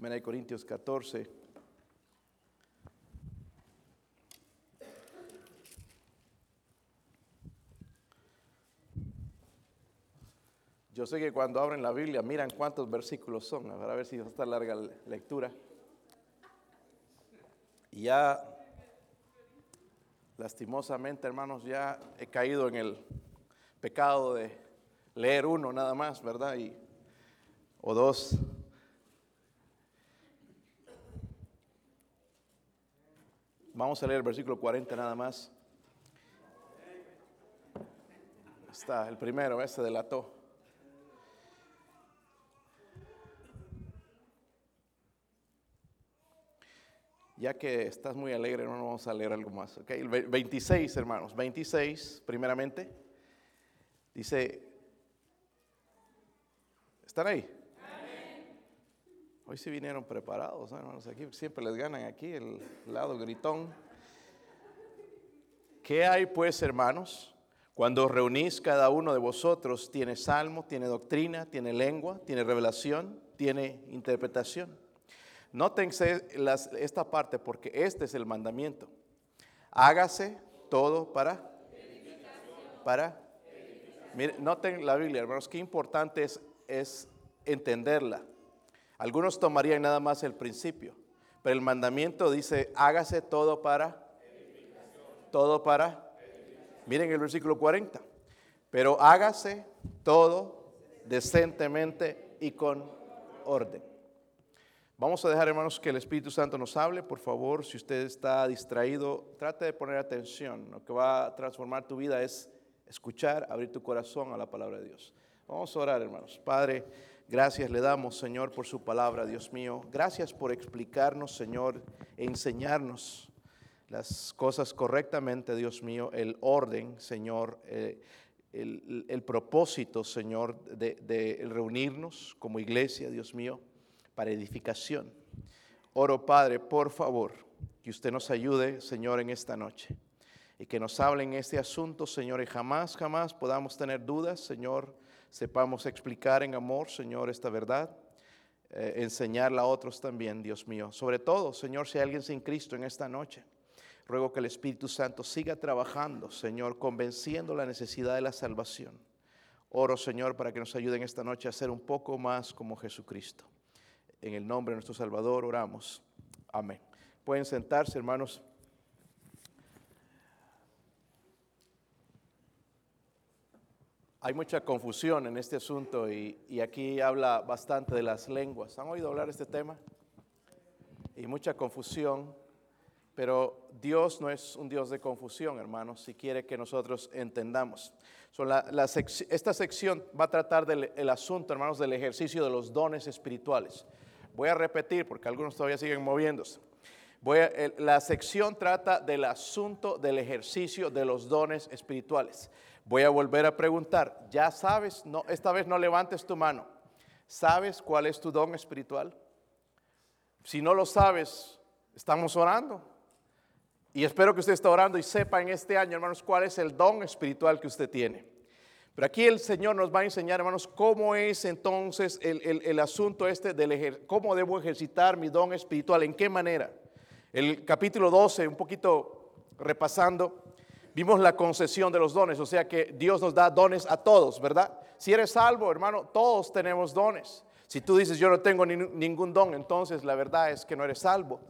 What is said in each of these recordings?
Primera Corintios 14. Yo sé que cuando abren la Biblia miran cuántos versículos son, a ver, si va a estar larga la lectura. Y ya, lastimosamente, hermanos, ya he caído en el pecado de leer uno nada más, ¿verdad? Y, o dos. Vamos a leer el versículo 40 nada más. Está el primero, ese delató. Ya que estás muy alegre, no vamos a leer algo más. Okay? El 26, hermanos. 26, primeramente. Dice, ¿están ahí? Hoy sí vinieron preparados, hermanos. Aquí siempre les ganan aquí el lado gritón. ¿Qué hay pues, hermanos? Cuando reunís cada uno de vosotros, tiene salmo, tiene doctrina, tiene lengua, tiene revelación, tiene interpretación. Nótense esta parte porque este es el mandamiento. Hágase todo para. Para. Miren, noten la Biblia, hermanos, qué importante es, es entenderla. Algunos tomarían nada más el principio, pero el mandamiento dice, hágase todo para. Todo para. Miren el versículo 40. Pero hágase todo decentemente y con orden. Vamos a dejar, hermanos, que el Espíritu Santo nos hable. Por favor, si usted está distraído, trate de poner atención. Lo que va a transformar tu vida es escuchar, abrir tu corazón a la palabra de Dios. Vamos a orar, hermanos. Padre, gracias le damos, Señor, por su palabra, Dios mío. Gracias por explicarnos, Señor, e enseñarnos las cosas correctamente, Dios mío, el orden, Señor, eh, el, propósito, Señor, de reunirnos como iglesia, Dios mío para edificación. Oro, Padre, por favor, que usted nos ayude, Señor, en esta noche. Y que nos hable en este asunto, Señor, y jamás, jamás podamos tener dudas, Señor, sepamos explicar en amor, Señor, esta verdad. Eh, enseñarla a otros también, Dios mío. Sobre todo, Señor, si hay alguien sin Cristo en esta noche, ruego que el Espíritu Santo siga trabajando, Señor, convenciendo la necesidad de la salvación. Oro, Señor, para que nos ayude en esta noche a ser un poco más como Jesucristo. En el nombre de nuestro Salvador oramos. Amén. Pueden sentarse, hermanos. Hay mucha confusión en este asunto y, aquí habla bastante de las lenguas. ¿Han oído hablar de este tema? Y mucha confusión, pero Dios no es un Dios de confusión, hermanos, si quiere que nosotros entendamos. esta sección va a tratar del asunto, hermanos, del ejercicio de los dones espirituales. Voy a repetir porque algunos todavía siguen moviéndose. Voy la sección trata del asunto del ejercicio de los dones espirituales. Voy a volver a preguntar, ¿ya sabes? No, esta vez no levantes tu mano. ¿Sabes cuál es tu don espiritual? Si no lo sabes, estamos orando. Y espero que usted esté orando y sepa en este año, hermanos, cuál es el don espiritual que usted tiene. Pero aquí el Señor nos va a enseñar, hermanos, cómo es entonces el, asunto este del cómo debo ejercitar mi don espiritual, en qué manera. El capítulo 12, un poquito repasando, vimos la concesión de los dones, o sea que Dios nos da dones a todos, ¿verdad? Si eres salvo, hermano, todos tenemos dones. Si tú dices yo no tengo ningún don, entonces la verdad es que no eres salvo,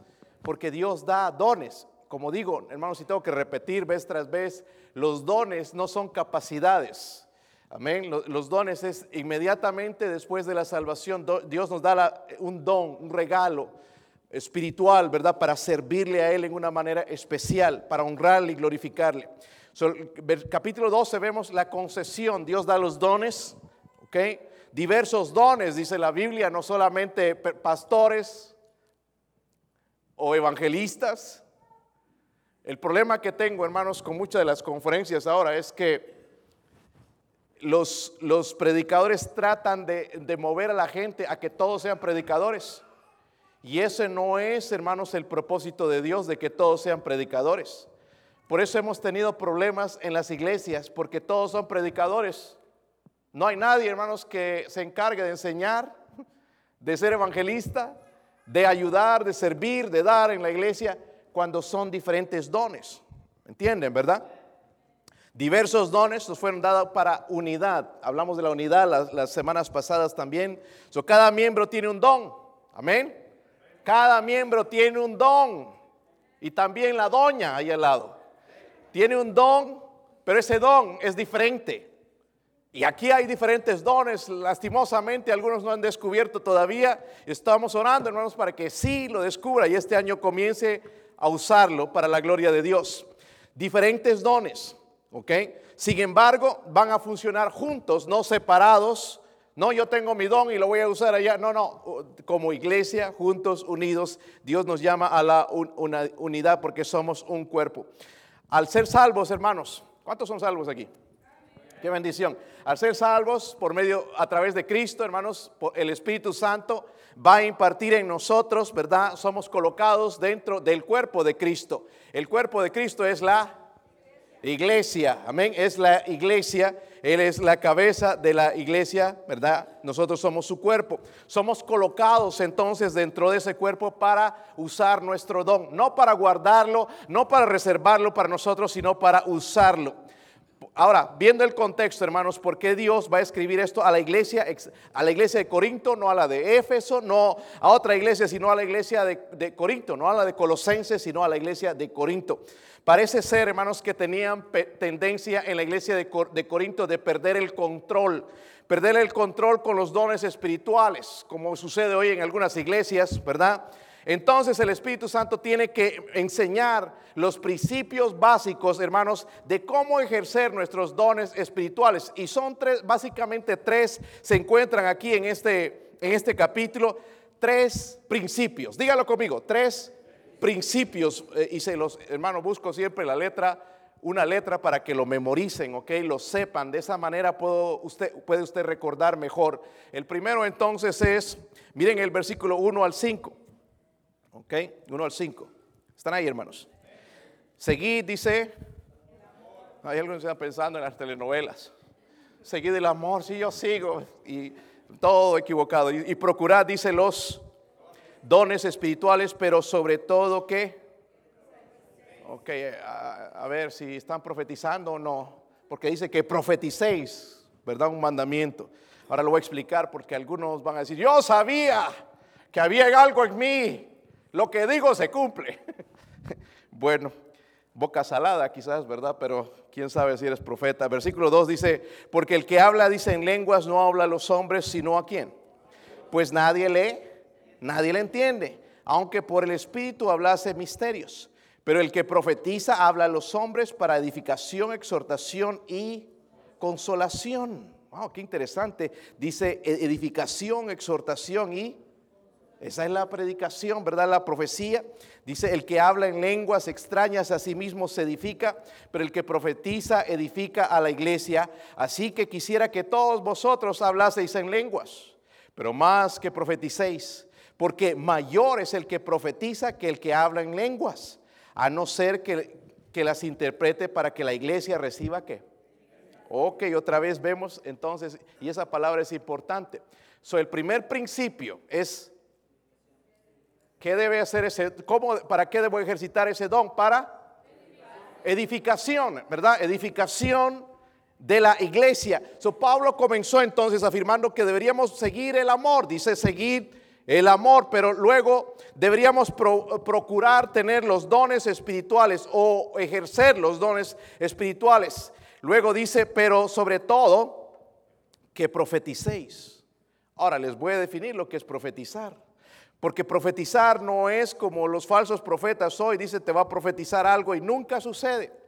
porque Dios da dones. Como digo, hermanos, si tengo que repetir vez tras vez, los dones no son capacidades. Amén. Los dones es inmediatamente después de la salvación, Dios nos da un don, un regalo espiritual, ¿verdad? Para servirle a Él en una manera especial, para honrarle y glorificarle. capítulo 12 vemos la concesión, Dios da los dones, ¿ok? Diversos dones, dice la Biblia, no solamente pastores o evangelistas. El problema que tengo, hermanos, con muchas de las conferencias ahora es que los, predicadores tratan de, mover a la gente a que todos sean predicadores. Y ese no es, hermanos, el propósito de Dios de que todos sean predicadores. Por eso hemos tenido problemas en las iglesias, porque todos son predicadores. No hay nadie, hermanos, que se encargue de enseñar, de ser evangelista, de ayudar, de servir, de dar en la iglesia cuando son diferentes dones. ¿Entienden, verdad? Diversos dones nos fueron dados para unidad. Hablamos de la unidad las, semanas pasadas también. Cada miembro tiene un don. Amén. Cada miembro tiene un don. Y también la doña ahí al lado. Tiene un don, pero ese don es diferente. Y aquí hay diferentes dones, lastimosamente algunos no han descubierto todavía. Estamos orando, hermanos, para que sí lo descubra y este año comience a usarlo para la gloria de Dios. Diferentes dones, ¿ok? Sin embargo, van a funcionar juntos, no separados. No, yo tengo mi don y lo voy a usar allá. No, no, como iglesia, juntos, unidos, Dios nos llama a la unidad porque somos un cuerpo. Al ser salvos, hermanos, ¿cuántos son salvos aquí? Qué bendición. Al ser salvos por medio, a través de Cristo, hermanos, el Espíritu Santo va a impartir en nosotros, ¿verdad? Somos colocados dentro del cuerpo de Cristo. El cuerpo de Cristo es la iglesia, amén, es la iglesia. Él es la cabeza de la iglesia, ¿verdad? Nosotros somos su cuerpo. Somos colocados entonces dentro de ese cuerpo para usar nuestro don, no para guardarlo, no para reservarlo para nosotros, sino para usarlo. Ahora, viendo el contexto, hermanos, ¿por qué Dios va a escribir esto a la iglesia, a la iglesia de Corinto, no a la de Éfeso, no a otra iglesia, sino a la iglesia de, Corinto, no a la de Colosenses, sino a la iglesia de Corinto? Parece ser, hermanos, que tenían tendencia en la iglesia de, de Corinto de perder el control, perder el control con los dones espirituales, como sucede hoy en algunas iglesias, ¿verdad? Entonces el Espíritu Santo tiene que enseñar los principios básicos, hermanos, de cómo ejercer nuestros dones espirituales. Y son tres, básicamente tres, se encuentran aquí en este, en este capítulo, tres principios. Dígalo conmigo, tres principios. Eh, y se los, hermanos, busco siempre la letra, una letra para que lo memoricen, ok, lo sepan. De esa manera puedo, usted, puede usted recordar mejor. El primero entonces es, miren el versículo 1 al 5. ¿Ok? 1 al 5. ¿Están ahí, hermanos? Seguid, dice. Hay algunos que están pensando en las telenovelas. Seguid el amor, si yo sigo. Y todo equivocado. Y, procurad, dice, los dones espirituales, pero sobre todo que. Ok, a, a ver si están profetizando o no. Porque dice que profeticéis, ¿verdad? Un mandamiento. Ahora lo voy a explicar porque algunos van a decir, yo sabía que había algo en mí lo que digo se cumple. bueno, boca salada quizás, ¿verdad? Pero quién sabe si eres profeta. Versículo 2 dice, porque el que habla, dice en lenguas, no habla a los hombres, sino a quién. Pues nadie lee, nadie le entiende, aunque por el Espíritu hablase misterios. Pero el que profetiza habla a los hombres para edificación, exhortación y consolación. Wow, qué interesante. Dice edificación, exhortación y esa es la predicación, ¿verdad? La profecía. Dice, el que habla en lenguas extrañas a sí mismo se edifica, pero el que profetiza edifica a la iglesia. Así que quisiera que todos vosotros hablaseis en lenguas, pero más que profeticéis, porque mayor es el que profetiza que el que habla en lenguas, a no ser que, que las interprete para que la iglesia reciba qué. Ok, otra vez vemos entonces, y esa palabra es importante. So, el primer principio es ¿Qué debe hacer ese? ¿Cómo, ¿Para qué debo ejercitar ese don? Para edificación, ¿verdad? Edificación de la iglesia. So, Pablo comenzó entonces afirmando que deberíamos seguir el amor, dice seguir el amor, pero luego deberíamos procurar tener los dones espirituales o ejercer los dones espirituales. Luego dice, pero sobre todo, que profeticéis. Ahora les voy a definir lo que es profetizar. Porque profetizar no es como los falsos profetas hoy, dice te va a profetizar algo y nunca sucede.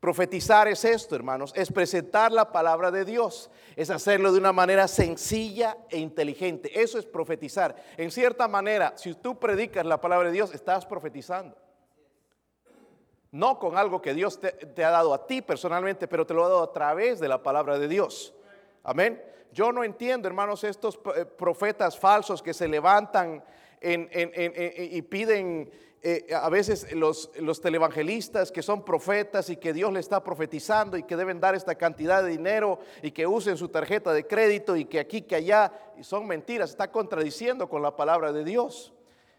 Profetizar es esto, hermanos, es presentar la palabra de Dios, es hacerlo de una manera sencilla e inteligente. Eso es profetizar. En cierta manera, si tú predicas la palabra de Dios, estás profetizando. No con algo que Dios te, ha dado a ti personalmente, pero te lo ha dado a través de la palabra de Dios. Amén. Yo no entiendo, hermanos, estos eh, profetas falsos que se levantan y piden eh, a veces los, los televangelistas que son profetas y que Dios le está profetizando y que deben dar esta cantidad de dinero y que usen su tarjeta de crédito y que aquí, que allá, son mentiras, está contradiciendo con la palabra de Dios.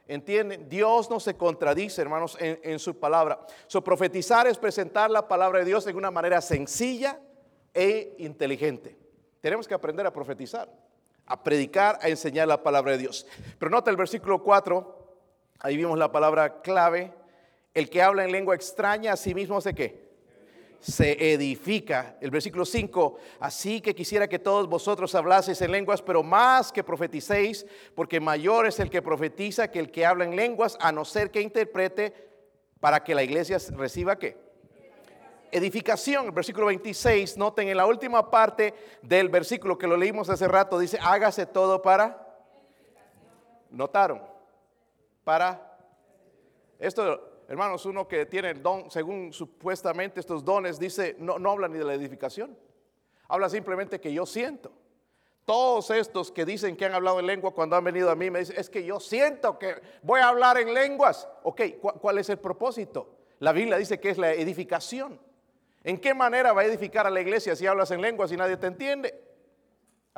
¿Entienden? Dios no se contradice, hermanos, en, su palabra. So, profetizar es presentar la palabra de Dios de una manera sencilla e inteligente. Tenemos que aprender a profetizar, a predicar, a enseñar la palabra de Dios. Pero nota el versículo 4, ahí vimos la palabra clave. El que habla en lengua extraña a sí mismo hace qué? se edifica. El versículo 5, así que quisiera que todos vosotros hablaseis en lenguas, pero más que profeticéis, porque mayor es el que profetiza que el que habla en lenguas, a no ser que interprete para que la iglesia reciba qué? Edificación, el versículo 26, noten en la última parte del versículo que lo leímos hace rato, dice, hágase todo para... ¿Notaron? Para... Esto hermanos, uno que tiene el don, según supuestamente estos dones, dice, no, no habla ni de la edificación, habla simplemente que yo siento. Todos estos que dicen que han hablado en lengua cuando han venido a mí me dicen, es que yo siento que voy a hablar en lenguas. Ok, ¿cuál es el propósito? La Biblia dice que es la edificación. ¿En qué manera va a edificar a la iglesia si hablas en lenguas y nadie te entiende?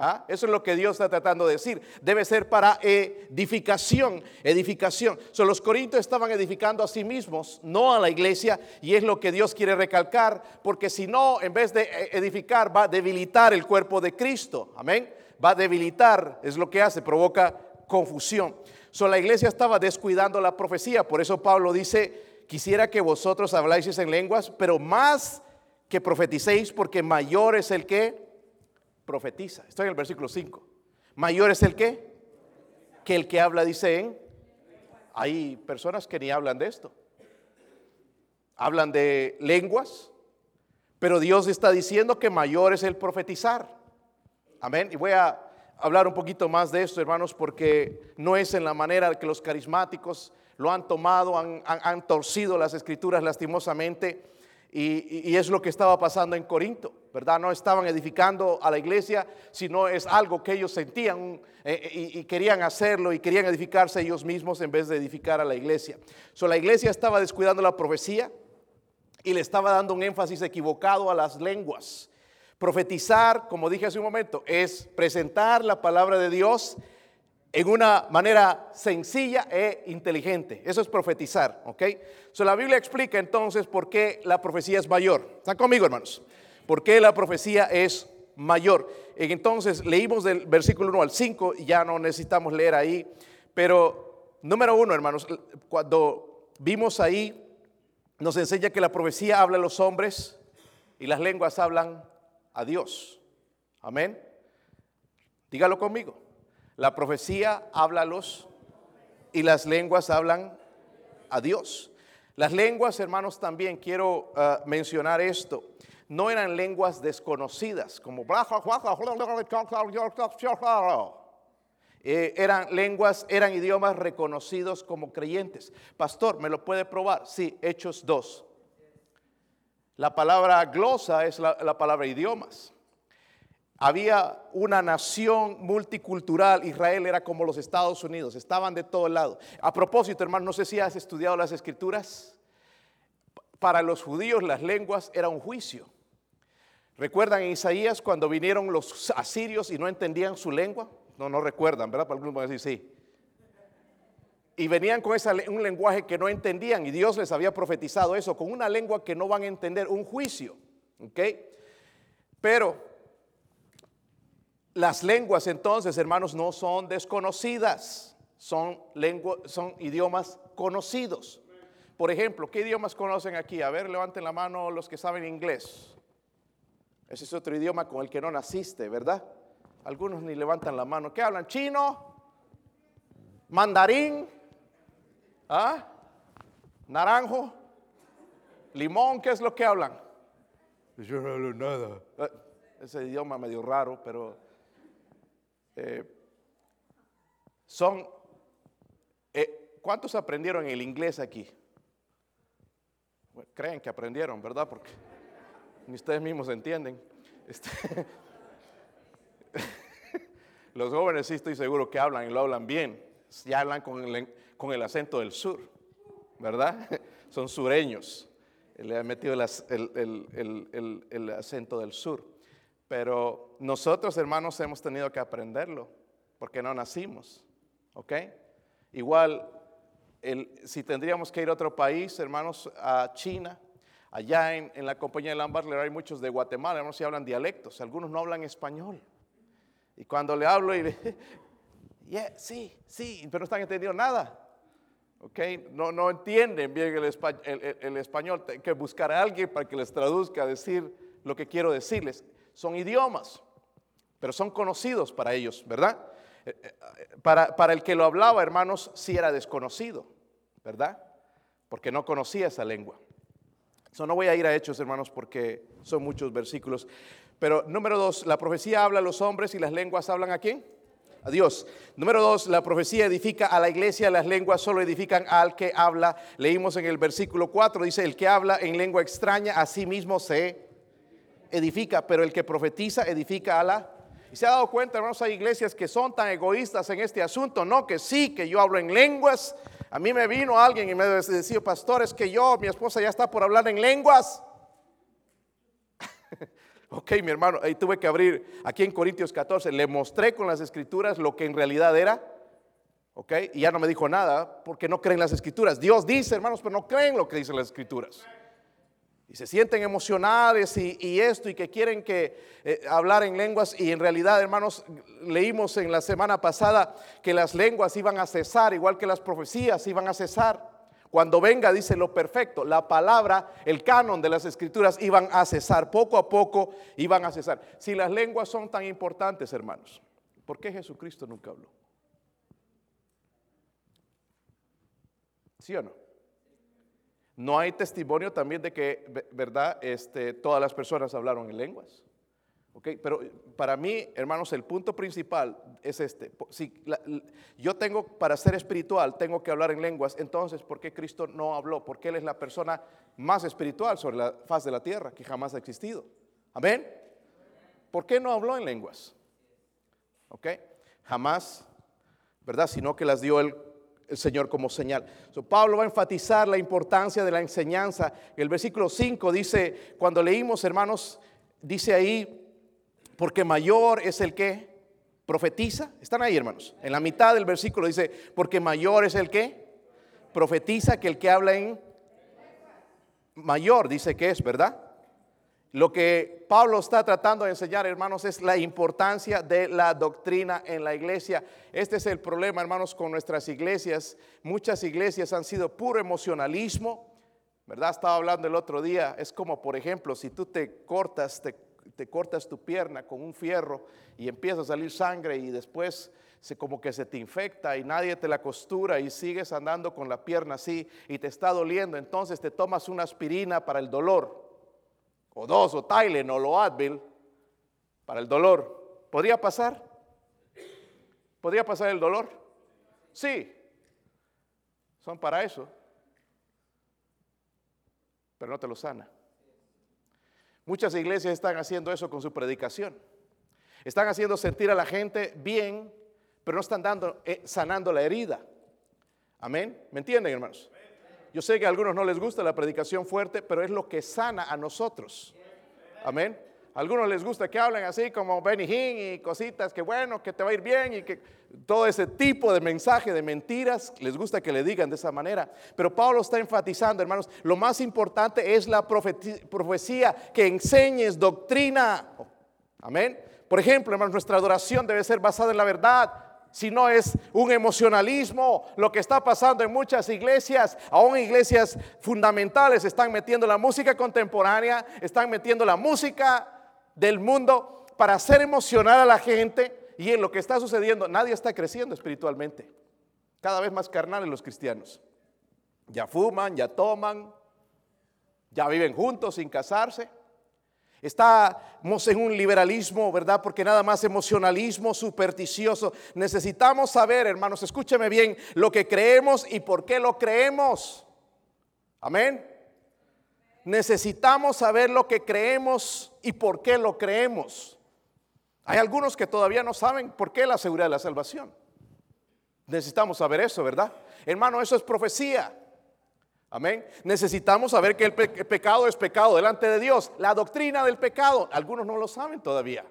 ¿Ah? Eso es lo que Dios está tratando de decir. Debe ser para edificación, edificación. So, los corintios estaban edificando a sí mismos, no a la iglesia, y es lo que Dios quiere recalcar, porque si no, en vez de edificar, va a debilitar el cuerpo de Cristo. Amén. Va a debilitar, es lo que hace, provoca confusión. So, la iglesia estaba descuidando la profecía, por eso Pablo dice, quisiera que vosotros habláis en lenguas, pero más que profeticéis, porque mayor es el que profetiza. Estoy en el versículo 5. Mayor es el que, que el que habla, dice. Hay personas que ni hablan de esto. Hablan de lenguas, pero Dios está diciendo que mayor es el profetizar. Amén. Y voy a hablar un poquito más de esto, hermanos, porque no es en la manera que los carismáticos lo han tomado, han, han torcido las escrituras lastimosamente y, es lo que estaba pasando en Corinto, ¿verdad? No estaban edificando a la iglesia, sino es algo que ellos sentían eh, eh, y, querían hacerlo y querían edificarse ellos mismos en vez de edificar a la iglesia. So, la iglesia estaba descuidando la profecía y le estaba dando un énfasis equivocado a las lenguas. Profetizar, como dije hace un momento, es presentar la palabra de Dios en una manera sencilla e inteligente. Eso es profetizar, ¿ok? So, la Biblia explica entonces por qué la profecía es mayor. ¿Están conmigo, hermanos? ¿Por qué la profecía es mayor? Entonces leímos del versículo 1 al 5 y ya no necesitamos leer ahí. Pero número uno, hermanos, cuando vimos ahí, nos enseña que la profecía habla a los hombres y las lenguas hablan a Dios. Amén. Dígalo conmigo. La profecía habla los y las lenguas hablan a Dios. Las lenguas, hermanos, también quiero uh, mencionar esto. No eran lenguas desconocidas, como eh, eran lenguas, eran idiomas reconocidos como creyentes. Pastor, ¿me lo puede probar? Sí, Hechos 2. La palabra glosa es la palabra idiomas. Había una nación multicultural, Israel era como los Estados Unidos, estaban de todo lado. A propósito, hermano, no sé si has estudiado las escrituras. Para los judíos las lenguas era un juicio. ¿Recuerdan en Isaías cuando vinieron los asirios y no entendían su lengua? No, no recuerdan, ¿verdad? Para algunos van a decir sí. Y venían con un lenguaje que no entendían y Dios les había profetizado eso, con una lengua que no van a entender, un juicio. ¿Ok? Pero las lenguas entonces, hermanos, no son desconocidas, son, son idiomas conocidos. Por ejemplo, ¿qué idiomas conocen aquí? A ver, levanten la mano los que saben inglés. Ese es otro idioma con el que no naciste, ¿verdad? Algunos ni levantan la mano. ¿Qué hablan? ¿Chino? ¿Mandarín? ¿Ah? ¿Naranjo? ¿Limón? ¿Qué es lo que hablan? Yo no hablo nada. Eh, ese idioma medio raro, pero eh, son, eh, ¿cuántos aprendieron el inglés aquí? creen que aprendieron, ¿verdad? Porque ni ustedes mismos entienden. Este, los jóvenes sí estoy seguro que hablan y lo hablan bien. Ya hablan con el, acento del sur, ¿verdad? Son sureños. Le han metido el acento del sur. Pero nosotros, hermanos, hemos tenido que aprenderlo porque no nacimos. ¿Ok? Igual si tendríamos que ir a otro país, hermanos, a China, allá en, la compañía de Lambarler hay muchos de Guatemala, hermanos, si hablan dialectos, algunos no hablan español. Y cuando le hablo y le, yeah, sí, sí, pero no están entendiendo nada. ¿ok? No, no entienden bien el, el, español, hay que buscar a alguien para que les traduzca, decir lo que quiero decirles. Son idiomas, pero son conocidos para ellos, ¿verdad? Eh, eh, para, para el que lo hablaba, hermanos, sí era desconocido, ¿verdad? Porque no conocía esa lengua. Eso no voy a ir a hechos, hermanos, porque son muchos versículos. Pero número dos, la profecía habla a los hombres y las lenguas hablan a quién? A Dios. Número dos, la profecía edifica a la iglesia, las lenguas solo edifican al que habla. Leímos en el versículo 4, dice, el que habla en lengua extraña a sí mismo se edifica, pero el que profetiza edifica a la y se ha dado cuenta, hermanos, hay iglesias que son tan egoístas en este asunto, no que sí, que yo hablo en lenguas. A mí me vino alguien y me decía, pastor, es que yo, mi esposa ya está por hablar en lenguas. ok, mi hermano, ahí tuve que abrir aquí en Corintios 14, le mostré con las escrituras lo que en realidad era. Ok, y ya no me dijo nada porque no creen las escrituras. Dios dice, hermanos, pero no creen lo que dicen las escrituras y se sienten emocionales y, esto y que quieren que eh, hablar en lenguas y en realidad hermanos leímos en la semana pasada que las lenguas iban a cesar igual que las profecías iban a cesar cuando venga dice lo perfecto la palabra el canon de las escrituras iban a cesar poco a poco iban a cesar si las lenguas son tan importantes hermanos ¿por qué Jesucristo nunca habló? ¿sí o no? No hay testimonio también de que, ¿verdad? Este, todas las personas hablaron en lenguas. ¿ok? Pero para mí, hermanos, el punto principal es este. Si yo tengo, para ser espiritual, tengo que hablar en lenguas, entonces, ¿por qué Cristo no habló? Porque Él es la persona más espiritual sobre la faz de la tierra que jamás ha existido. Amén. ¿Por qué no habló en lenguas? ¿Ok? Jamás, ¿verdad? Sino que las dio Él el Señor como señal. Pablo va a enfatizar la importancia de la enseñanza. El versículo 5 dice, cuando leímos, hermanos, dice ahí, porque mayor es el que profetiza. Están ahí, hermanos. En la mitad del versículo dice, porque mayor es el que profetiza que el que habla en mayor, dice que es, ¿verdad? Lo que Pablo está tratando de enseñar, hermanos, es la importancia de la doctrina en la iglesia. Este es el problema, hermanos, con nuestras iglesias. Muchas iglesias han sido puro emocionalismo. ¿Verdad? Estaba hablando el otro día. Es como, por ejemplo, si tú te cortas, te, cortas tu pierna con un fierro y empieza a salir sangre y después se, como que se te infecta y nadie te la costura y sigues andando con la pierna así y te está doliendo. Entonces te tomas una aspirina para el dolor o dos, o Tylenol, o Advil, para el dolor. ¿Podría pasar? ¿Podría pasar el dolor? Sí, son para eso, pero no te lo sana. Muchas iglesias están haciendo eso con su predicación. Están haciendo sentir a la gente bien, pero no están dando, eh, sanando la herida. Amén. ¿Me entienden, hermanos? Yo sé que a algunos no les gusta la predicación fuerte, pero es lo que sana a nosotros. Amén. A algunos les gusta que hablen así como Benny Hinn y cositas, que bueno, que te va a ir bien y que todo ese tipo de mensaje de mentiras, les gusta que le digan de esa manera. Pero Pablo está enfatizando, hermanos, lo más importante es la profecía, que enseñes doctrina. Amén. Por ejemplo, hermanos, nuestra adoración debe ser basada en la verdad si no es un emocionalismo, lo que está pasando en muchas iglesias, aún iglesias fundamentales, están metiendo la música contemporánea, están metiendo la música del mundo para hacer emocionar a la gente y en lo que está sucediendo, nadie está creciendo espiritualmente. Cada vez más carnales los cristianos. Ya fuman, ya toman, ya viven juntos sin casarse. Estamos en un liberalismo, ¿verdad? Porque nada más emocionalismo supersticioso. Necesitamos saber, hermanos, escúcheme bien, lo que creemos y por qué lo creemos. Amén. Necesitamos saber lo que creemos y por qué lo creemos. Hay algunos que todavía no saben por qué la seguridad de la salvación. Necesitamos saber eso, ¿verdad? Hermano, eso es profecía. Amén. Necesitamos saber que el, pecado es pecado delante de Dios. La doctrina del pecado, algunos no lo saben todavía.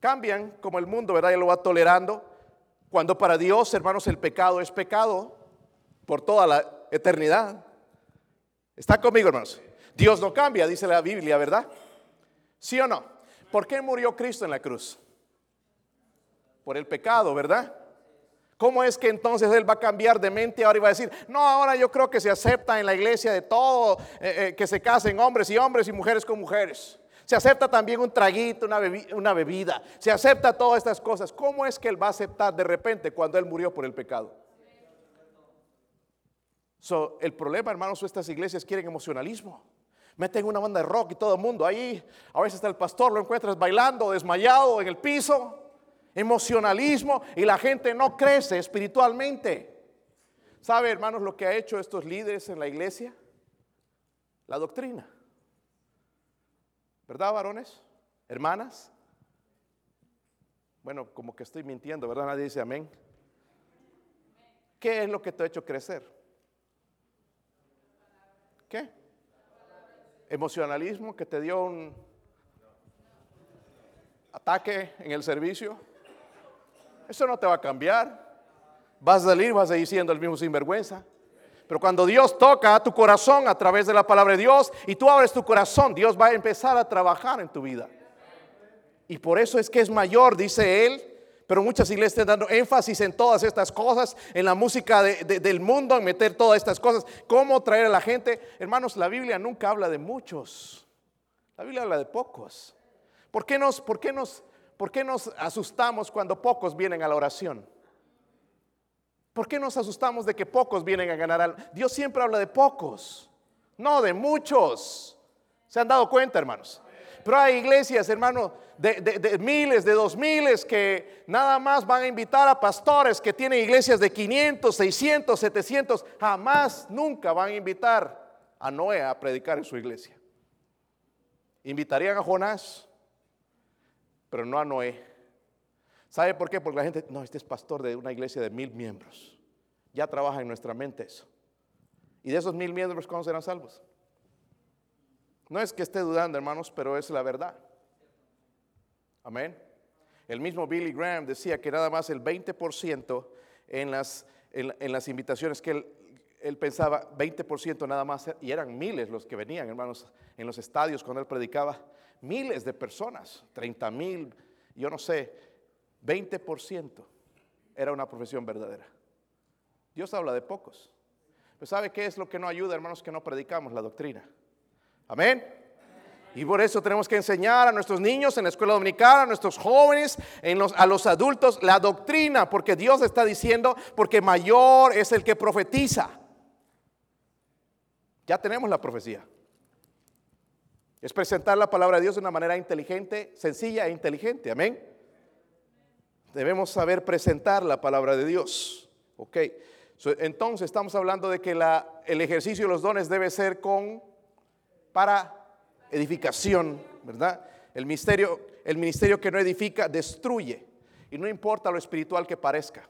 Cambian como el mundo, ¿verdad? Y lo va tolerando. Cuando para Dios, hermanos, el pecado es pecado. por toda la eternidad. ¿Está conmigo, hermanos? Dios no cambia, dice la Biblia, ¿verdad? ¿Sí o no? ¿Por qué murió Cristo en la cruz? Por el pecado, ¿verdad? ¿Cómo es que entonces Él va a cambiar de mente ahora y va a decir, no, ahora yo creo que se acepta en la iglesia de todo, eh, eh, que se casen hombres y hombres y mujeres con mujeres? Se acepta también un traguito, una, una bebida. Se acepta todas estas cosas. ¿Cómo es que Él va a aceptar de repente cuando Él murió por el pecado? So, el problema, hermanos, estas iglesias quieren emocionalismo. Meten una banda de rock y todo el mundo ahí. A veces está el pastor, lo encuentras bailando, desmayado en el piso emocionalismo y la gente no crece espiritualmente. ¿Sabe, hermanos, lo que ha hecho estos líderes en la iglesia? La doctrina. ¿Verdad, varones? Hermanas. Bueno, como que estoy mintiendo, ¿verdad? Nadie dice amén. ¿Qué es lo que te ha hecho crecer? ¿Qué? Emocionalismo que te dio un ataque en el servicio. Eso no te va a cambiar. Vas a salir, vas a ir siendo el mismo sinvergüenza. Pero cuando Dios toca a tu corazón a través de la palabra de Dios y tú abres tu corazón, Dios va a empezar a trabajar en tu vida. Y por eso es que es mayor, dice él. Pero muchas iglesias están dando énfasis en todas estas cosas, en la música del mundo, en meter todas estas cosas. ¿Cómo traer a la gente? Hermanos, la Biblia nunca habla de muchos. La Biblia habla de pocos. ¿Por qué nos, por qué nos ¿Por qué nos asustamos cuando pocos vienen a la oración? ¿Por qué nos asustamos de que pocos vienen a ganar algo? Dios siempre habla de pocos, no de muchos. ¿Se han dado cuenta, hermanos? Pero hay iglesias, hermanos, de, miles, de dos miles, que nada más van a invitar a pastores que tienen iglesias de 500, 600, 700. Jamás, nunca van a invitar a Noé a predicar en su iglesia. ¿Invitarían a Jonás? Pero no a Noé. ¿Sabe por qué? Porque la gente, no, este es pastor de una iglesia de mil miembros. Ya trabaja en nuestra mente eso. Y de esos mil miembros, ¿cómo serán salvos? No es que esté dudando, hermanos, pero es la verdad. Amén. El mismo Billy Graham decía que nada más el 20% en las, en, las invitaciones que él, él pensaba, 20% nada más, y eran miles los que venían, hermanos, en los estadios cuando él predicaba miles de personas, 30 mil, yo no sé, 20% era una profesión verdadera. Dios habla de pocos. Pero ¿sabe qué es lo que no ayuda, hermanos? Que no predicamos la doctrina. Amén. Y por eso tenemos que enseñar a nuestros niños en la escuela dominical, a nuestros jóvenes, a los adultos, la doctrina, porque Dios está diciendo, porque mayor es el que profetiza. Ya tenemos la profecía. Es presentar la palabra de Dios de una manera inteligente, sencilla e inteligente. Amén. Debemos saber presentar la palabra de Dios. Ok. entonces estamos hablando de que el ejercicio de los dones debe ser con para edificación, ¿verdad? El ministerio, el ministerio que no edifica destruye. Y no importa lo espiritual que parezca.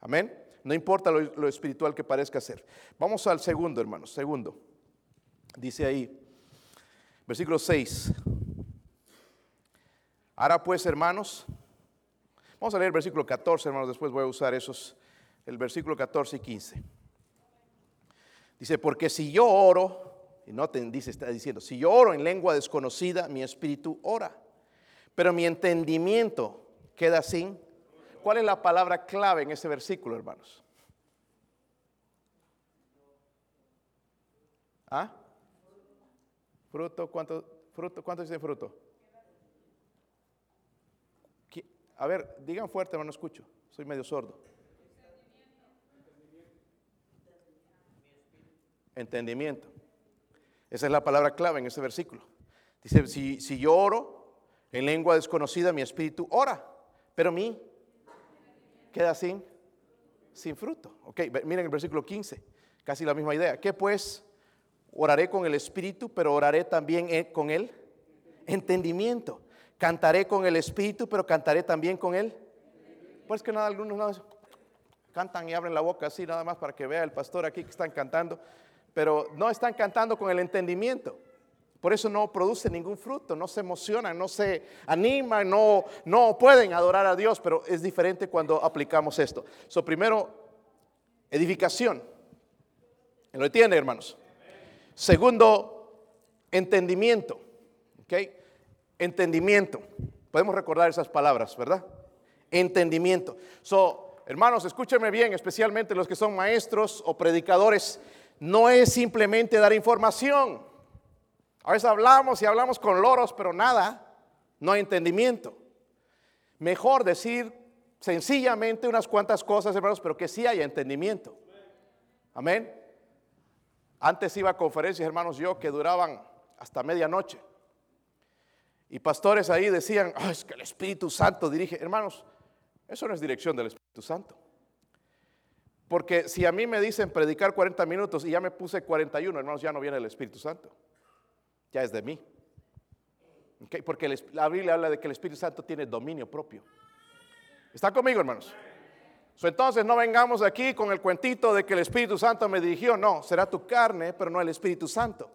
Amén. No importa lo, lo espiritual que parezca ser. Vamos al segundo, hermanos. Segundo. Dice ahí. Versículo 6. Ahora pues, hermanos, vamos a leer el versículo 14, hermanos, después voy a usar esos, el versículo 14 y 15. Dice, porque si yo oro, y no te dice, está diciendo, si yo oro en lengua desconocida, mi espíritu ora, pero mi entendimiento queda sin. ¿Cuál es la palabra clave en ese versículo, hermanos? ¿Ah? Fruto, ¿cuánto, fruto, ¿cuánto dice fruto? A ver, digan fuerte, hermano, escucho. Soy medio sordo. Entendimiento. Esa es la palabra clave en ese versículo. Dice, si, si yo oro en lengua desconocida, mi espíritu ora, pero mí queda sin, sin fruto. Ok, miren el versículo 15, casi la misma idea. ¿Qué pues? Oraré con el espíritu, pero oraré también eh, con el entendimiento. Cantaré con el espíritu, pero cantaré también con él. Pues que nada, algunos cantan y abren la boca así, nada más para que vea el pastor aquí que están cantando, pero no están cantando con el entendimiento. Por eso no produce ningún fruto, no se emocionan, no se animan, no, no pueden adorar a Dios, pero es diferente cuando aplicamos esto. So, primero, edificación ¿Lo entiende, hermanos? Segundo, entendimiento. ¿Ok? Entendimiento. Podemos recordar esas palabras, ¿verdad? Entendimiento. So, hermanos, escúchenme bien, especialmente los que son maestros o predicadores. No es simplemente dar información. A veces hablamos y hablamos con loros, pero nada, no hay entendimiento. Mejor decir sencillamente unas cuantas cosas, hermanos, pero que sí haya entendimiento. Amén. Antes iba a conferencias, hermanos, yo que duraban hasta medianoche. Y pastores ahí decían, es que el Espíritu Santo dirige. Hermanos, eso no es dirección del Espíritu Santo. Porque si a mí me dicen predicar 40 minutos y ya me puse 41, hermanos, ya no viene el Espíritu Santo. Ya es de mí. Porque la Biblia habla de que el Espíritu Santo tiene dominio propio. ¿Está conmigo, hermanos? Entonces no vengamos aquí con el cuentito de que el Espíritu Santo me dirigió. No, será tu carne, pero no el Espíritu Santo.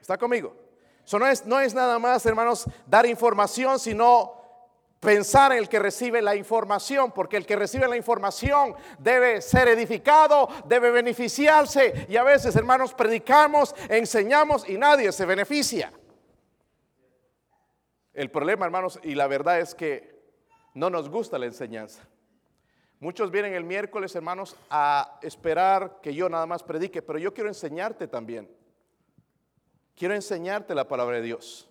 ¿Está conmigo? Eso no es, no es nada más, hermanos, dar información, sino pensar en el que recibe la información, porque el que recibe la información debe ser edificado, debe beneficiarse. Y a veces, hermanos, predicamos, enseñamos y nadie se beneficia. El problema, hermanos, y la verdad es que no nos gusta la enseñanza. Muchos vienen el miércoles, hermanos, a esperar que yo nada más predique, pero yo quiero enseñarte también. Quiero enseñarte la palabra de Dios.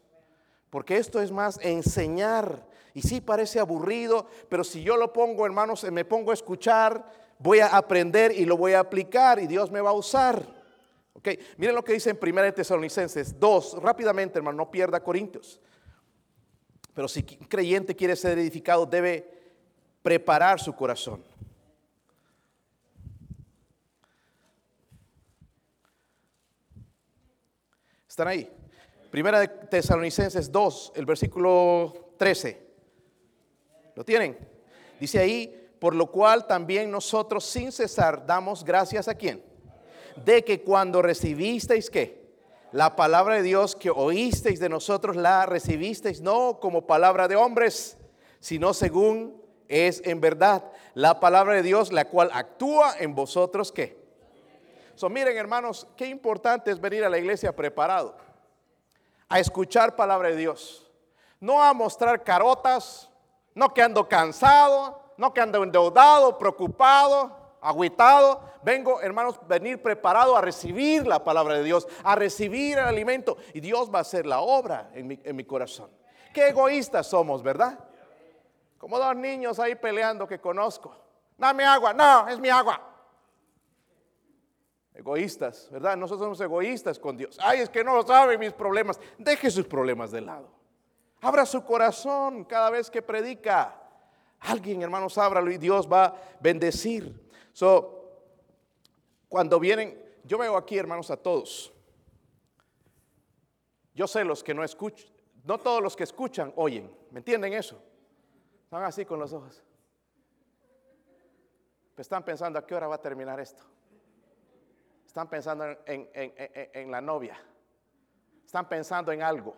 Porque esto es más enseñar. Y sí parece aburrido, pero si yo lo pongo, hermanos, me pongo a escuchar, voy a aprender y lo voy a aplicar y Dios me va a usar. Ok, miren lo que dice en 1 Tesalonicenses 2, rápidamente, hermano, no pierda Corintios. Pero si un creyente quiere ser edificado, debe preparar su corazón. ¿Están ahí? Primera de Tesalonicenses 2, el versículo 13. ¿Lo tienen? Dice ahí, por lo cual también nosotros sin cesar damos gracias a quién? De que cuando recibisteis qué? La palabra de Dios que oísteis de nosotros la recibisteis no como palabra de hombres, sino según es en verdad la palabra de Dios, la cual actúa en vosotros qué. So, miren hermanos, qué importante es venir a la iglesia preparado, a escuchar palabra de Dios, no a mostrar carotas, no que ando cansado, no que ando endeudado, preocupado, agüitado. Vengo, hermanos, venir preparado a recibir la palabra de Dios, a recibir el alimento. Y Dios va a hacer la obra en mi, en mi corazón. Qué egoístas somos, ¿verdad? Como dos niños ahí peleando que conozco. Dame agua, no, es mi agua. Egoístas, ¿verdad? Nosotros somos egoístas con Dios. Ay, es que no sabe mis problemas. Deje sus problemas de lado. Abra su corazón cada vez que predica. Alguien, hermanos, ábralo y Dios va a bendecir. Cuando vienen, yo veo aquí, hermanos, a todos. Yo sé los que no escuchan, no todos los que escuchan oyen. ¿Me entienden eso? Están así con los ojos. Están pensando a qué hora va a terminar esto. Están pensando en, la novia. Están pensando en algo.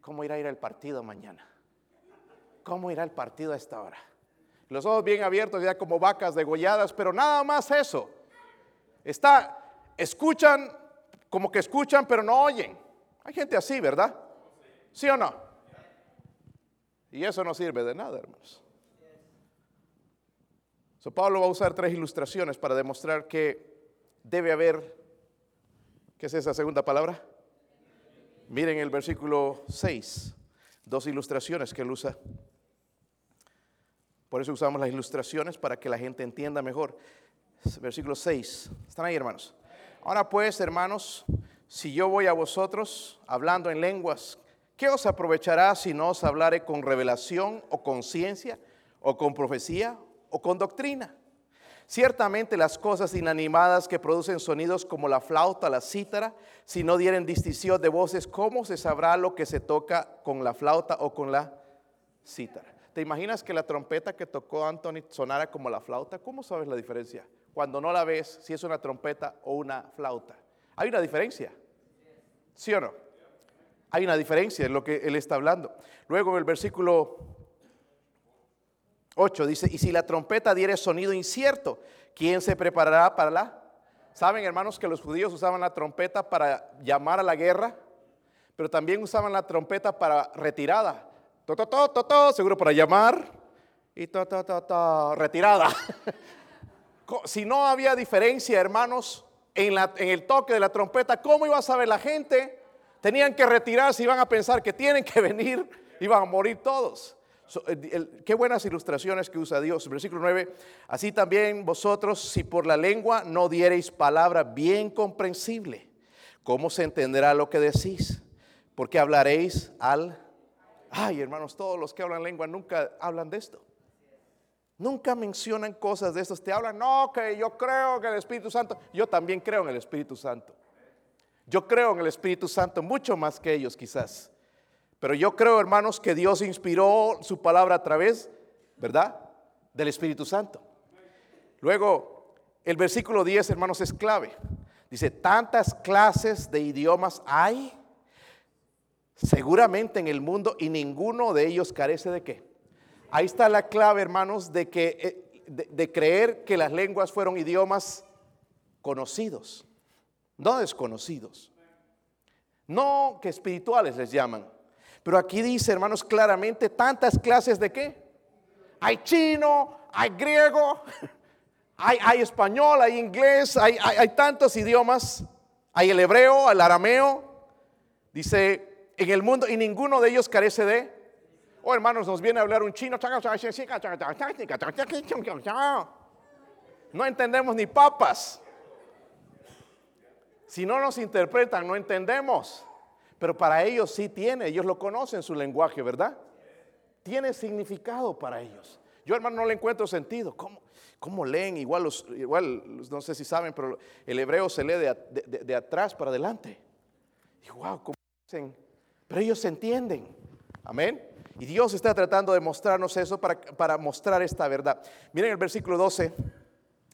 ¿Cómo irá a ir el partido mañana? ¿Cómo irá el partido a esta hora? Los ojos bien abiertos, ya como vacas degolladas, pero nada más eso. Está, escuchan, como que escuchan, pero no oyen. Hay gente así, ¿verdad? ¿Sí o no? Y eso no sirve de nada, hermanos. So, Pablo va a usar tres ilustraciones para demostrar que debe haber, ¿qué es esa segunda palabra? Miren el versículo 6, dos ilustraciones que él usa. Por eso usamos las ilustraciones para que la gente entienda mejor. Versículo 6. ¿Están ahí, hermanos? Ahora pues, hermanos, si yo voy a vosotros hablando en lenguas ¿Qué os aprovechará si no os hablaré con revelación o con ciencia o con profecía o con doctrina? Ciertamente las cosas inanimadas que producen sonidos como la flauta, la cítara, si no dieren distinción de voces, ¿cómo se sabrá lo que se toca con la flauta o con la cítara? ¿Te imaginas que la trompeta que tocó Anthony sonara como la flauta? ¿Cómo sabes la diferencia? Cuando no la ves, si es una trompeta o una flauta. Hay una diferencia. ¿Sí o no? Hay una diferencia en lo que él está hablando. Luego en el versículo 8 dice, y si la trompeta diere sonido incierto, ¿quién se preparará para la Saben, hermanos, que los judíos usaban la trompeta para llamar a la guerra, pero también usaban la trompeta para retirada. To, to, to, to, seguro para llamar y to, to, to, retirada. si no había diferencia, hermanos, en, la, en, el toque de la trompeta, ¿cómo iba a saber la gente? Tenían que retirarse, iban a pensar que tienen que venir, iban a morir todos. El, qué buenas ilustraciones que usa Dios. Versículo 9, así también vosotros, si por la lengua no diereis palabra bien comprensible, ¿cómo se entenderá lo que decís? Porque hablaréis al... Ay, hermanos, todos los que hablan lengua nunca hablan de esto. Nunca mencionan cosas de estos. Te hablan, no, que yo creo que el Espíritu Santo, yo también creo en el Espíritu Santo. Yo creo en el Espíritu Santo mucho más que ellos quizás. Pero yo creo, hermanos, que Dios inspiró su palabra a través, ¿verdad? Del Espíritu Santo. Luego, el versículo 10, hermanos, es clave. Dice, tantas clases de idiomas hay seguramente en el mundo y ninguno de ellos carece de qué. Ahí está la clave, hermanos, de, que, de, de creer que las lenguas fueron idiomas conocidos, no desconocidos. No que espirituales les llaman. Pero aquí dice, hermanos, claramente tantas clases de qué. Hay chino, hay griego, hay, español, hay inglés, hay, hay, hay, tantos idiomas. Hay el hebreo, el arameo. Dice, en el mundo, y ninguno de ellos carece de. Oh, hermanos, nos viene a hablar un chino. No entendemos ni papas. Si no nos interpretan, no entendemos. Pero para ellos sí tiene, ellos lo conocen su lenguaje, ¿verdad? Tiene significado para ellos. Yo, hermano, no le encuentro sentido. ¿Cómo, cómo leen? Igual, los, igual, no sé si saben, pero el hebreo se lee de, de, atrás para adelante. Y wow, ¿cómo dicen? Pero ellos entienden. Amén. Y Dios está tratando de mostrarnos eso para, para mostrar esta verdad. Miren el versículo 12,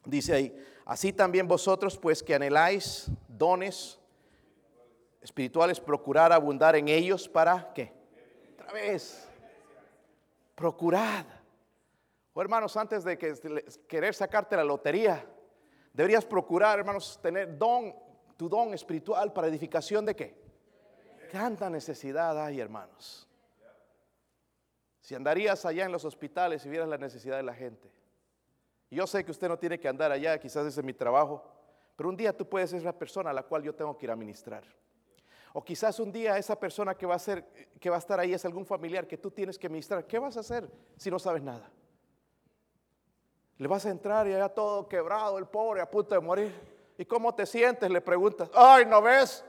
dice ahí, así también vosotros, pues que anheláis dones espirituales, procurar abundar en ellos para qué? Otra vez, procurad. O hermanos, antes de que, querer sacarte la lotería, deberías procurar, hermanos, tener don, tu don espiritual para edificación de qué? Tanta necesidad hay, hermanos. Si andarías allá en los hospitales y vieras la necesidad de la gente. Yo sé que usted no tiene que andar allá, quizás ese es mi trabajo, pero un día tú puedes ser la persona a la cual yo tengo que ir a ministrar. O quizás un día esa persona que va a ser, que va a estar ahí es algún familiar que tú tienes que ministrar. ¿Qué vas a hacer si no sabes nada? Le vas a entrar y allá todo quebrado, el pobre a punto de morir. ¿Y cómo te sientes? Le preguntas. Ay, ¿no ves?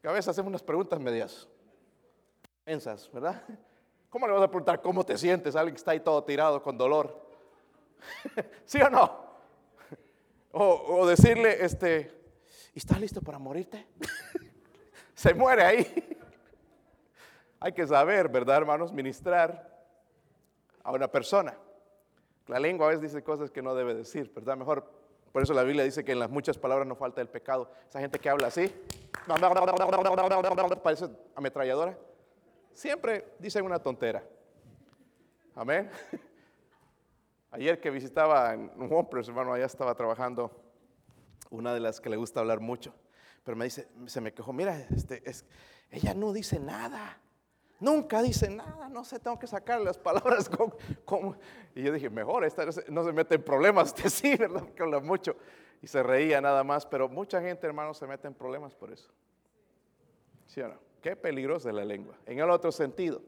Que a veces hacemos unas preguntas medias. Pensas, ¿verdad? ¿Cómo le vas a preguntar cómo te sientes a alguien que está ahí todo tirado con dolor? ¿Sí o no? O, o decirle, este, ¿estás listo para morirte? se muere ahí. Hay que saber, ¿verdad, hermanos? Ministrar a una persona. La lengua a veces dice cosas que no debe decir, ¿verdad? Mejor, por eso la Biblia dice que en las muchas palabras no falta el pecado. Esa gente que habla así, parece ametralladora, siempre dicen una tontera. Amén. Ayer que visitaba en Wompers, hermano, allá estaba trabajando una de las que le gusta hablar mucho. Pero me dice, se me quejó, mira, este, es, ella no dice nada. Nunca dice nada, no sé, tengo que sacar las palabras. Y yo dije, mejor, esta no se mete en problemas, usted sí, ¿verdad? Que habla mucho. Y se reía nada más, pero mucha gente, hermano, se mete en problemas por eso. ¿Sí o no? Qué peligrosa es la lengua. En el otro sentido.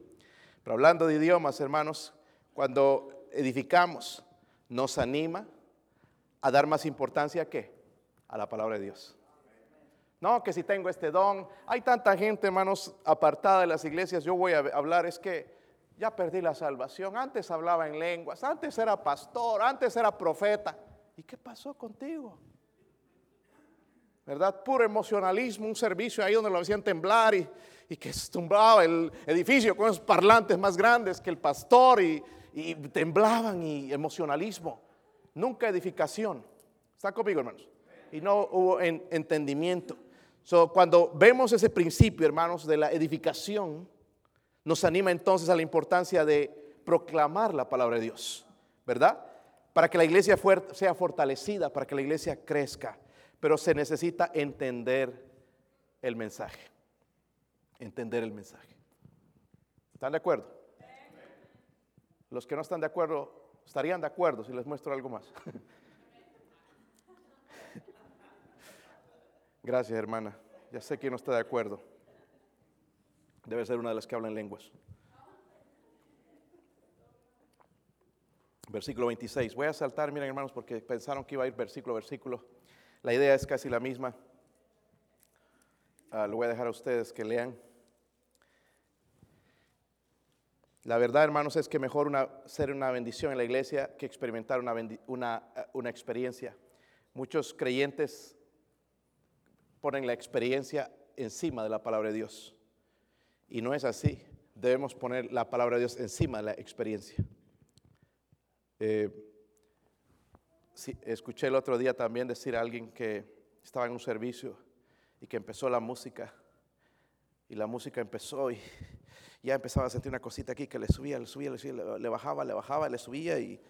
Pero hablando de idiomas, hermanos, cuando edificamos, nos anima a dar más importancia a qué? A la palabra de Dios. No, que si tengo este don. Hay tanta gente, hermanos, apartada de las iglesias. Yo voy a hablar, es que ya perdí la salvación. Antes hablaba en lenguas, antes era pastor, antes era profeta. ¿Y qué pasó contigo? ¿Verdad? Puro emocionalismo, un servicio ahí donde lo hacían temblar y, que estumbaba el edificio con esos parlantes más grandes que el pastor y, y temblaban y emocionalismo. Nunca edificación. ¿Está conmigo, hermanos? Y no hubo en, entendimiento. So, cuando vemos ese principio, hermanos, de la edificación, nos anima entonces a la importancia de proclamar la palabra de Dios, ¿verdad? Para que la iglesia sea fortalecida, para que la iglesia crezca. pero se necesita entender el mensaje. Entender el mensaje. ¿Están de acuerdo? Los que no están de acuerdo, estarían de acuerdo si les muestro algo más. Gracias, hermana. Ya sé que no está de acuerdo. Debe ser una de las que hablan lenguas. Versículo 26. Voy a saltar, miren hermanos, porque pensaron que iba a ir versículo a versículo. La idea es casi la misma. Ah, lo voy a dejar a ustedes que lean. La verdad, hermanos, es que mejor ser una bendición en la iglesia que experimentar una, una, una experiencia. Muchos creyentes ponen la experiencia encima de la palabra de Dios. Y no es así. Debemos poner la palabra de Dios encima de la experiencia. Eh, escuché el otro día también decir a alguien que estaba en un servicio y que empezó la música. Y la música empezó y ya empezaba a sentir una cosita aquí que le subía, le subía, le subía, le, bajaba, le bajaba, le subía y,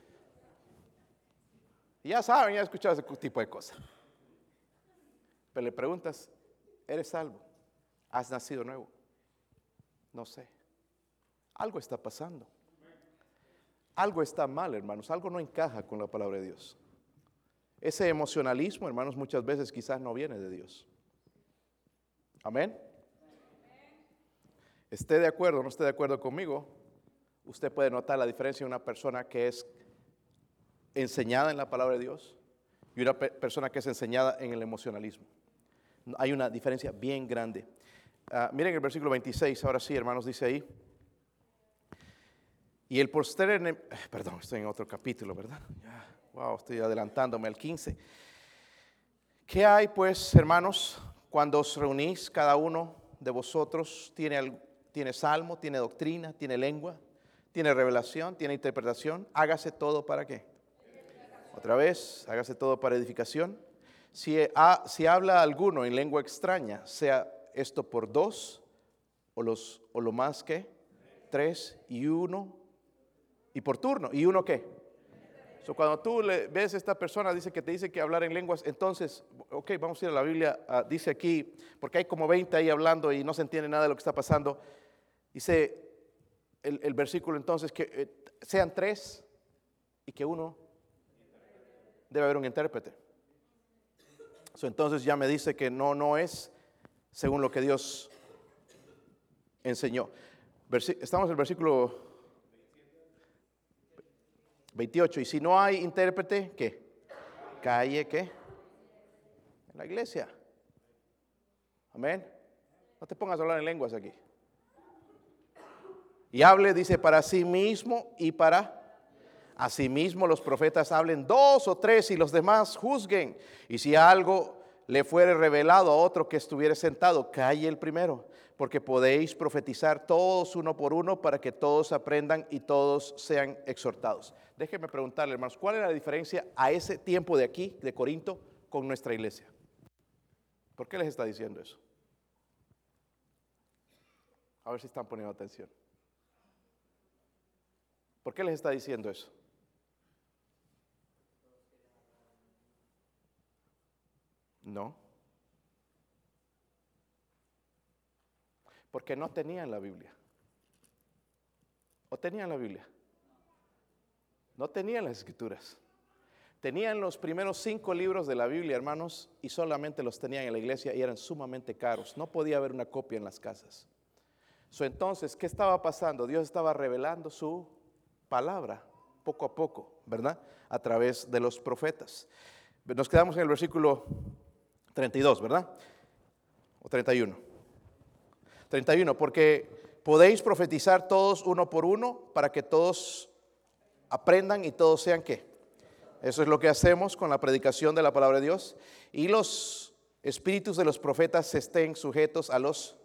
ya saben, ya escuchado ese tipo de cosas. Pero le preguntas, ¿eres salvo? ¿Has nacido nuevo? No sé. Algo está pasando. Algo está mal, hermanos. Algo no encaja con la palabra de Dios. Ese emocionalismo, hermanos, muchas veces quizás no viene de Dios. Amén. Esté de acuerdo o no esté de acuerdo conmigo, usted puede notar la diferencia de una persona que es enseñada en la palabra de Dios y una persona que es enseñada en el emocionalismo. Hay una diferencia bien grande. Ah, miren el versículo 26, ahora sí, hermanos, dice ahí. Y el posterior, perdón, estoy en otro capítulo, ¿verdad? wow, estoy adelantándome al 15. ¿Qué hay pues, hermanos, cuando os reunís, cada uno de vosotros tiene, tiene salmo, tiene doctrina, tiene lengua, tiene revelación, tiene interpretación? Hágase todo para qué? Otra vez, hágase todo para edificación. Si, si habla alguno en lengua extraña, sea esto por dos o, los, o lo más que tres y uno y por turno. ¿Y uno qué? So, cuando tú ves a esta persona, dice que te dice que hablar en lenguas, entonces, ok, vamos a ir a la Biblia, ah, dice aquí, porque hay como 20 ahí hablando y no se entiende nada de lo que está pasando. Dice el, versículo entonces que eh, sean tres y que uno debe haber un intérprete. So, entonces ya me dice que no, no es según lo que Dios enseñó. estamos en el versículo 28. Y si no hay intérprete, ¿qué? Calle, ¿qué? En la iglesia. Amén. No te pongas a hablar en lenguas aquí. Y hable, dice, para sí mismo y para Asimismo los profetas hablen dos o tres y los demás juzguen. Y si algo le fuere revelado a otro que estuviera sentado, calle el primero, porque podéis profetizar todos uno por uno para que todos aprendan y todos sean exhortados. Déjenme preguntarle, hermanos, ¿cuál es la diferencia a ese tiempo de aquí, de Corinto, con nuestra iglesia? ¿Por qué les está diciendo eso? A ver si están poniendo atención. ¿Por qué les está diciendo eso? No. Porque no tenían la Biblia. ¿O tenían la Biblia? No tenían las escrituras. Tenían los primeros cinco libros de la Biblia, hermanos, y solamente los tenían en la iglesia y eran sumamente caros. No podía haber una copia en las casas. entonces, ¿qué estaba pasando? Dios estaba revelando su palabra poco a poco, ¿verdad? A través de los profetas. Nos quedamos en el versículo 32, ¿verdad? O 31. 31, porque podéis profetizar todos uno por uno para que todos aprendan y todos sean qué. Eso es lo que hacemos con la predicación de la palabra de Dios. Y los espíritus de los profetas estén sujetos a los...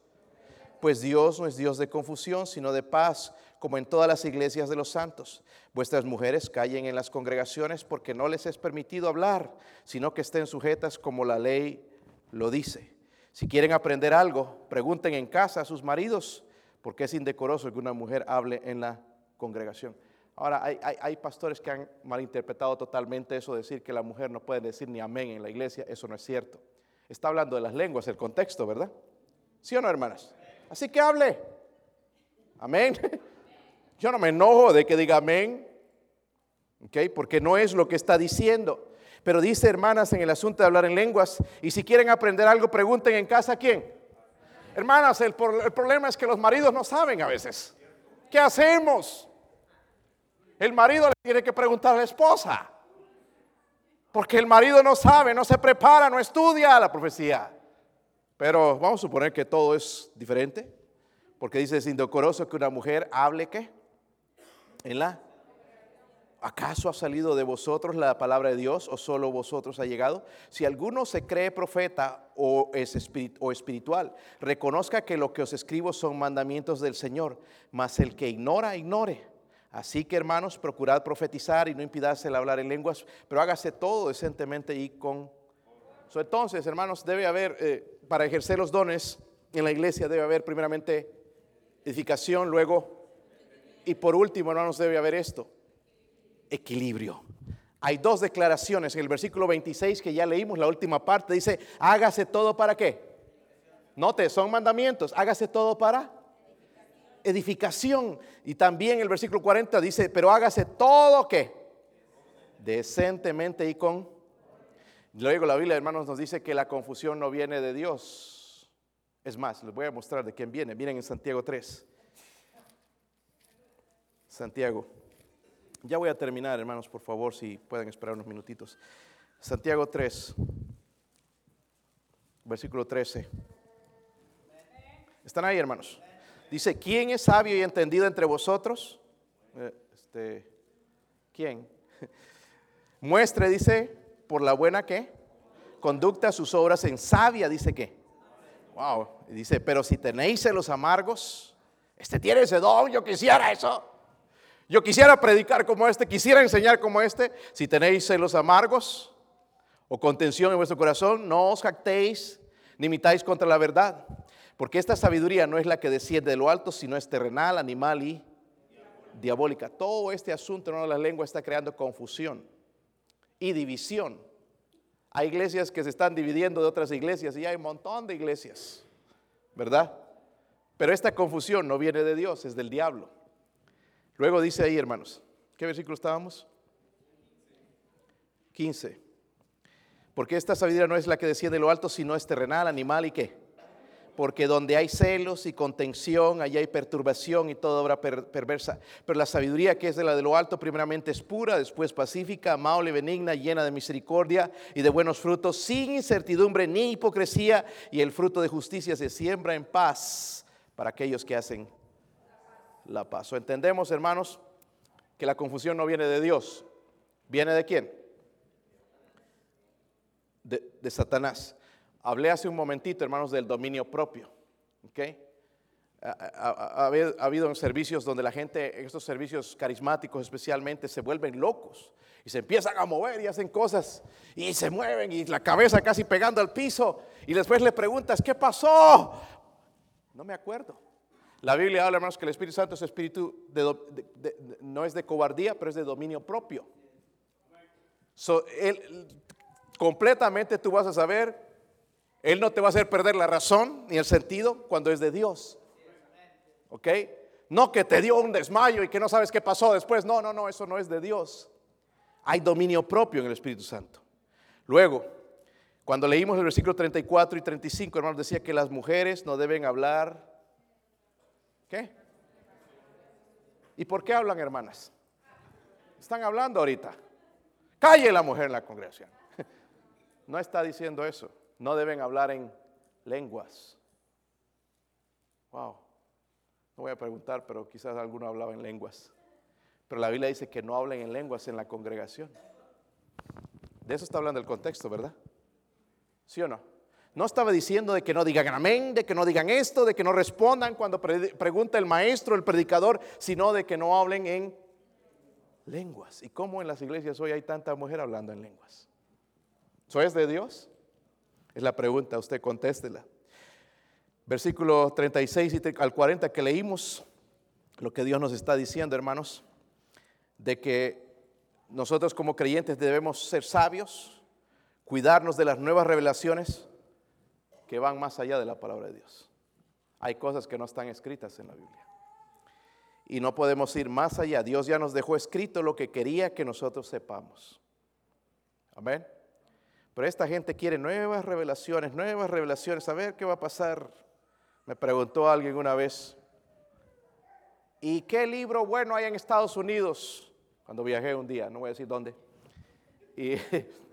Pues Dios no es Dios de confusión, sino de paz, como en todas las iglesias de los santos. Vuestras mujeres callen en las congregaciones porque no les es permitido hablar, sino que estén sujetas como la ley lo dice. Si quieren aprender algo, pregunten en casa a sus maridos, porque es indecoroso que una mujer hable en la congregación. Ahora, hay, pastores que han malinterpretado totalmente eso, decir que la mujer no puede decir ni amén en la iglesia. Eso no es cierto. Está hablando de las lenguas, el contexto, ¿verdad? ¿Sí o no, hermanas? Así que hable. Amén. Yo no me enojo de que diga amén, ¿ok? Porque no es lo que está diciendo. Pero dice, hermanas, en el asunto de hablar en lenguas, y si quieren aprender algo, pregunten en casa a quién. Hermanas, el problema es que los maridos no saben a veces. ¿Qué hacemos? El marido le tiene que preguntar a la esposa. Porque el marido no sabe, no se prepara, no estudia la profecía. Pero vamos a suponer que todo es diferente. Porque dice, es indecoroso que una mujer hable qué? En la... ¿Acaso ha salido de vosotros la palabra de Dios o solo vosotros ha llegado? Si alguno se cree profeta o es espiritual, reconozca que lo que os escribo son mandamientos del Señor, mas el que ignora, ignore. Así que hermanos, procurad profetizar y no impidáis el hablar en lenguas, pero hágase todo decentemente y con... Entonces, hermanos, debe haber, eh, para ejercer los dones en la iglesia, debe haber primeramente edificación, luego, y por último, hermanos, debe haber esto, equilibrio. Hay dos declaraciones en el versículo 26 que ya leímos, la última parte, dice, hágase todo para qué. Note, son mandamientos, hágase todo para edificación. Y también el versículo 40 dice, pero hágase todo qué. Decentemente y con... Luego la Biblia, hermanos, nos dice que la confusión no viene de Dios. Es más, les voy a mostrar de quién viene. Miren en Santiago 3. Santiago. Ya voy a terminar, hermanos, por favor, si pueden esperar unos minutitos. Santiago 3, versículo 13. ¿Están ahí, hermanos? Dice, ¿quién es sabio y entendido entre vosotros? Eh, este, ¿Quién? Muestre, dice, por la buena que conducta sus obras en sabia, dice que. Wow, dice, pero si tenéis celos amargos, este tiene ese don, yo quisiera eso. Yo quisiera predicar como este, quisiera enseñar como este. Si tenéis celos amargos o contención en vuestro corazón, no os jactéis ni imitáis contra la verdad. Porque esta sabiduría no es la que desciende de lo alto, sino es terrenal, animal y diabólica. Todo este asunto de la lengua está creando confusión y división. Hay iglesias que se están dividiendo de otras iglesias y hay un montón de iglesias, ¿verdad? Pero esta confusión no viene de Dios, es del diablo. Luego dice ahí, hermanos, ¿qué versículo estábamos? 15. Porque esta sabiduría no es la que desciende de lo alto, sino es terrenal, animal y qué. Porque donde hay celos y contención, allá hay perturbación y toda obra per- perversa. Pero la sabiduría que es de la de lo alto, primeramente es pura, después pacífica, amable, benigna, llena de misericordia y de buenos frutos, sin incertidumbre ni hipocresía, y el fruto de justicia se siembra en paz para aquellos que hacen la paz. ¿O entendemos, hermanos, que la confusión no viene de Dios? ¿Viene de quién? De, Satanás. Hablé hace un momentito, hermanos, del dominio propio. ¿ok? Ha, ha- ha- ha habido- ha habido servicios donde la gente, en estos servicios carismáticos especialmente, se vuelven locos y se empiezan a mover y hacen cosas y se mueven y la cabeza casi pegando al piso y después le preguntas, ¿qué pasó? No me acuerdo. La Biblia habla, hermanos, que el Espíritu Santo es espíritu no es de cobardía, pero es de dominio propio. Él, completamente tú vas a saber, Él no te va a hacer perder la razón ni el sentido cuando es de Dios. ¿Ok? No que te dio un desmayo y que no sabes qué pasó después. No, no, no, eso no es de Dios. Hay dominio propio en el Espíritu Santo. Luego, cuando leímos el versículo 34 y 35, hermanos, decía que las mujeres no deben hablar. ¿Qué? ¿Y por qué hablan, hermanas? Están hablando ahorita. Calle la mujer en la congregación. No está diciendo eso. No deben hablar en lenguas. Wow. No voy a preguntar, pero quizás alguno hablaba en lenguas. Pero la Biblia dice que no hablen en lenguas en la congregación. De eso está hablando el contexto, ¿verdad? ¿Sí o no? No estaba diciendo de que no digan amén, de que no digan esto, de que no respondan cuando pre- pregunta el maestro, el predicador, sino de que no hablen en lenguas. ¿Y cómo en las iglesias hoy hay tanta mujer hablando en lenguas? ¿Eso es de Dios? Es la pregunta, usted contéstela. Versículo 36 y tre- al 40 que leímos, lo que Dios nos está diciendo, hermanos. de que nosotros como creyentes debemos ser sabios, cuidarnos de las nuevas revelaciones que van más allá de la palabra de Dios. Hay cosas que no están escritas en la Biblia. Y no podemos ir más allá. Dios ya nos dejó escrito lo que quería que nosotros sepamos. Amén. Pero esta gente quiere nuevas revelaciones, nuevas revelaciones. A ver qué va a pasar. Me preguntó alguien una vez, ¿y qué libro bueno hay en Estados Unidos? Cuando viajé un día, no voy a decir dónde. Y,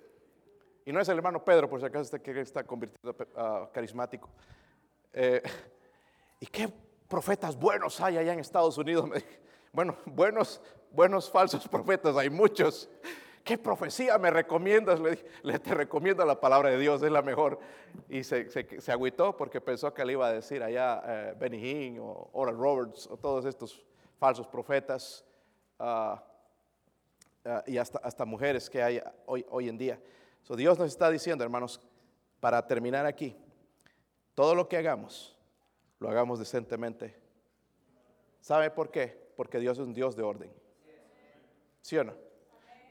y no es el hermano Pedro, por si acaso está, está convirtiendo a carismático. Eh, ¿Y qué profetas buenos hay allá en Estados Unidos? Bueno, buenos, buenos falsos profetas, hay muchos. ¿qué profecía me recomiendas? Le, le te recomiendo la palabra de Dios, es la mejor. Y se, se, agüitó porque pensó que le iba a decir allá eh, Benny Hinn o Oral Roberts o todos estos falsos profetas ah, ah, y hasta, hasta mujeres que hay hoy, hoy en día. So, Dios nos está diciendo, hermanos, para terminar aquí, todo lo que hagamos, lo hagamos decentemente. ¿Sabe por qué? Porque Dios es un Dios de orden. ¿Sí o no?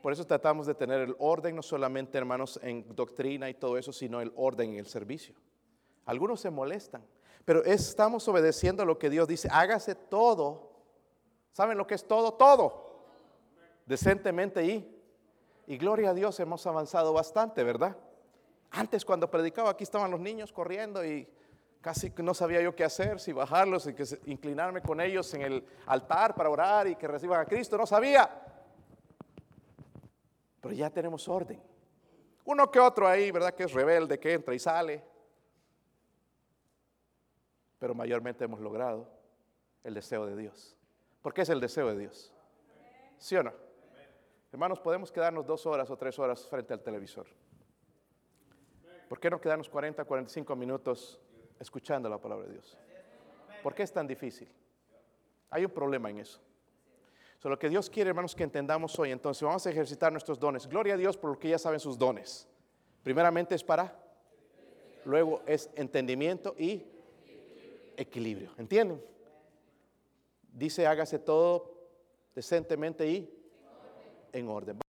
Por eso tratamos de tener el orden, no solamente hermanos en doctrina y todo eso, sino el orden en el servicio. Algunos se molestan, pero estamos obedeciendo lo que Dios dice, hágase todo. ¿Saben lo que es todo? Todo. Decentemente y, y gloria a Dios hemos avanzado bastante, ¿verdad? Antes cuando predicaba aquí estaban los niños corriendo y casi no sabía yo qué hacer, si bajarlos y que inclinarme con ellos en el altar para orar y que reciban a Cristo, no sabía. Pero ya tenemos orden. Uno que otro ahí, ¿verdad? Que es rebelde, que entra y sale. Pero mayormente hemos logrado el deseo de Dios. ¿Por qué es el deseo de Dios? ¿Sí o no? Hermanos, podemos quedarnos dos horas o tres horas frente al televisor. ¿Por qué no quedarnos 40, 45 minutos escuchando la palabra de Dios? ¿Por qué es tan difícil? Hay un problema en eso lo que Dios quiere, hermanos, que entendamos hoy, entonces vamos a ejercitar nuestros dones. Gloria a Dios por lo que ya saben sus dones. Primeramente es para, luego es entendimiento y equilibrio. ¿Entienden? Dice, hágase todo decentemente y en orden.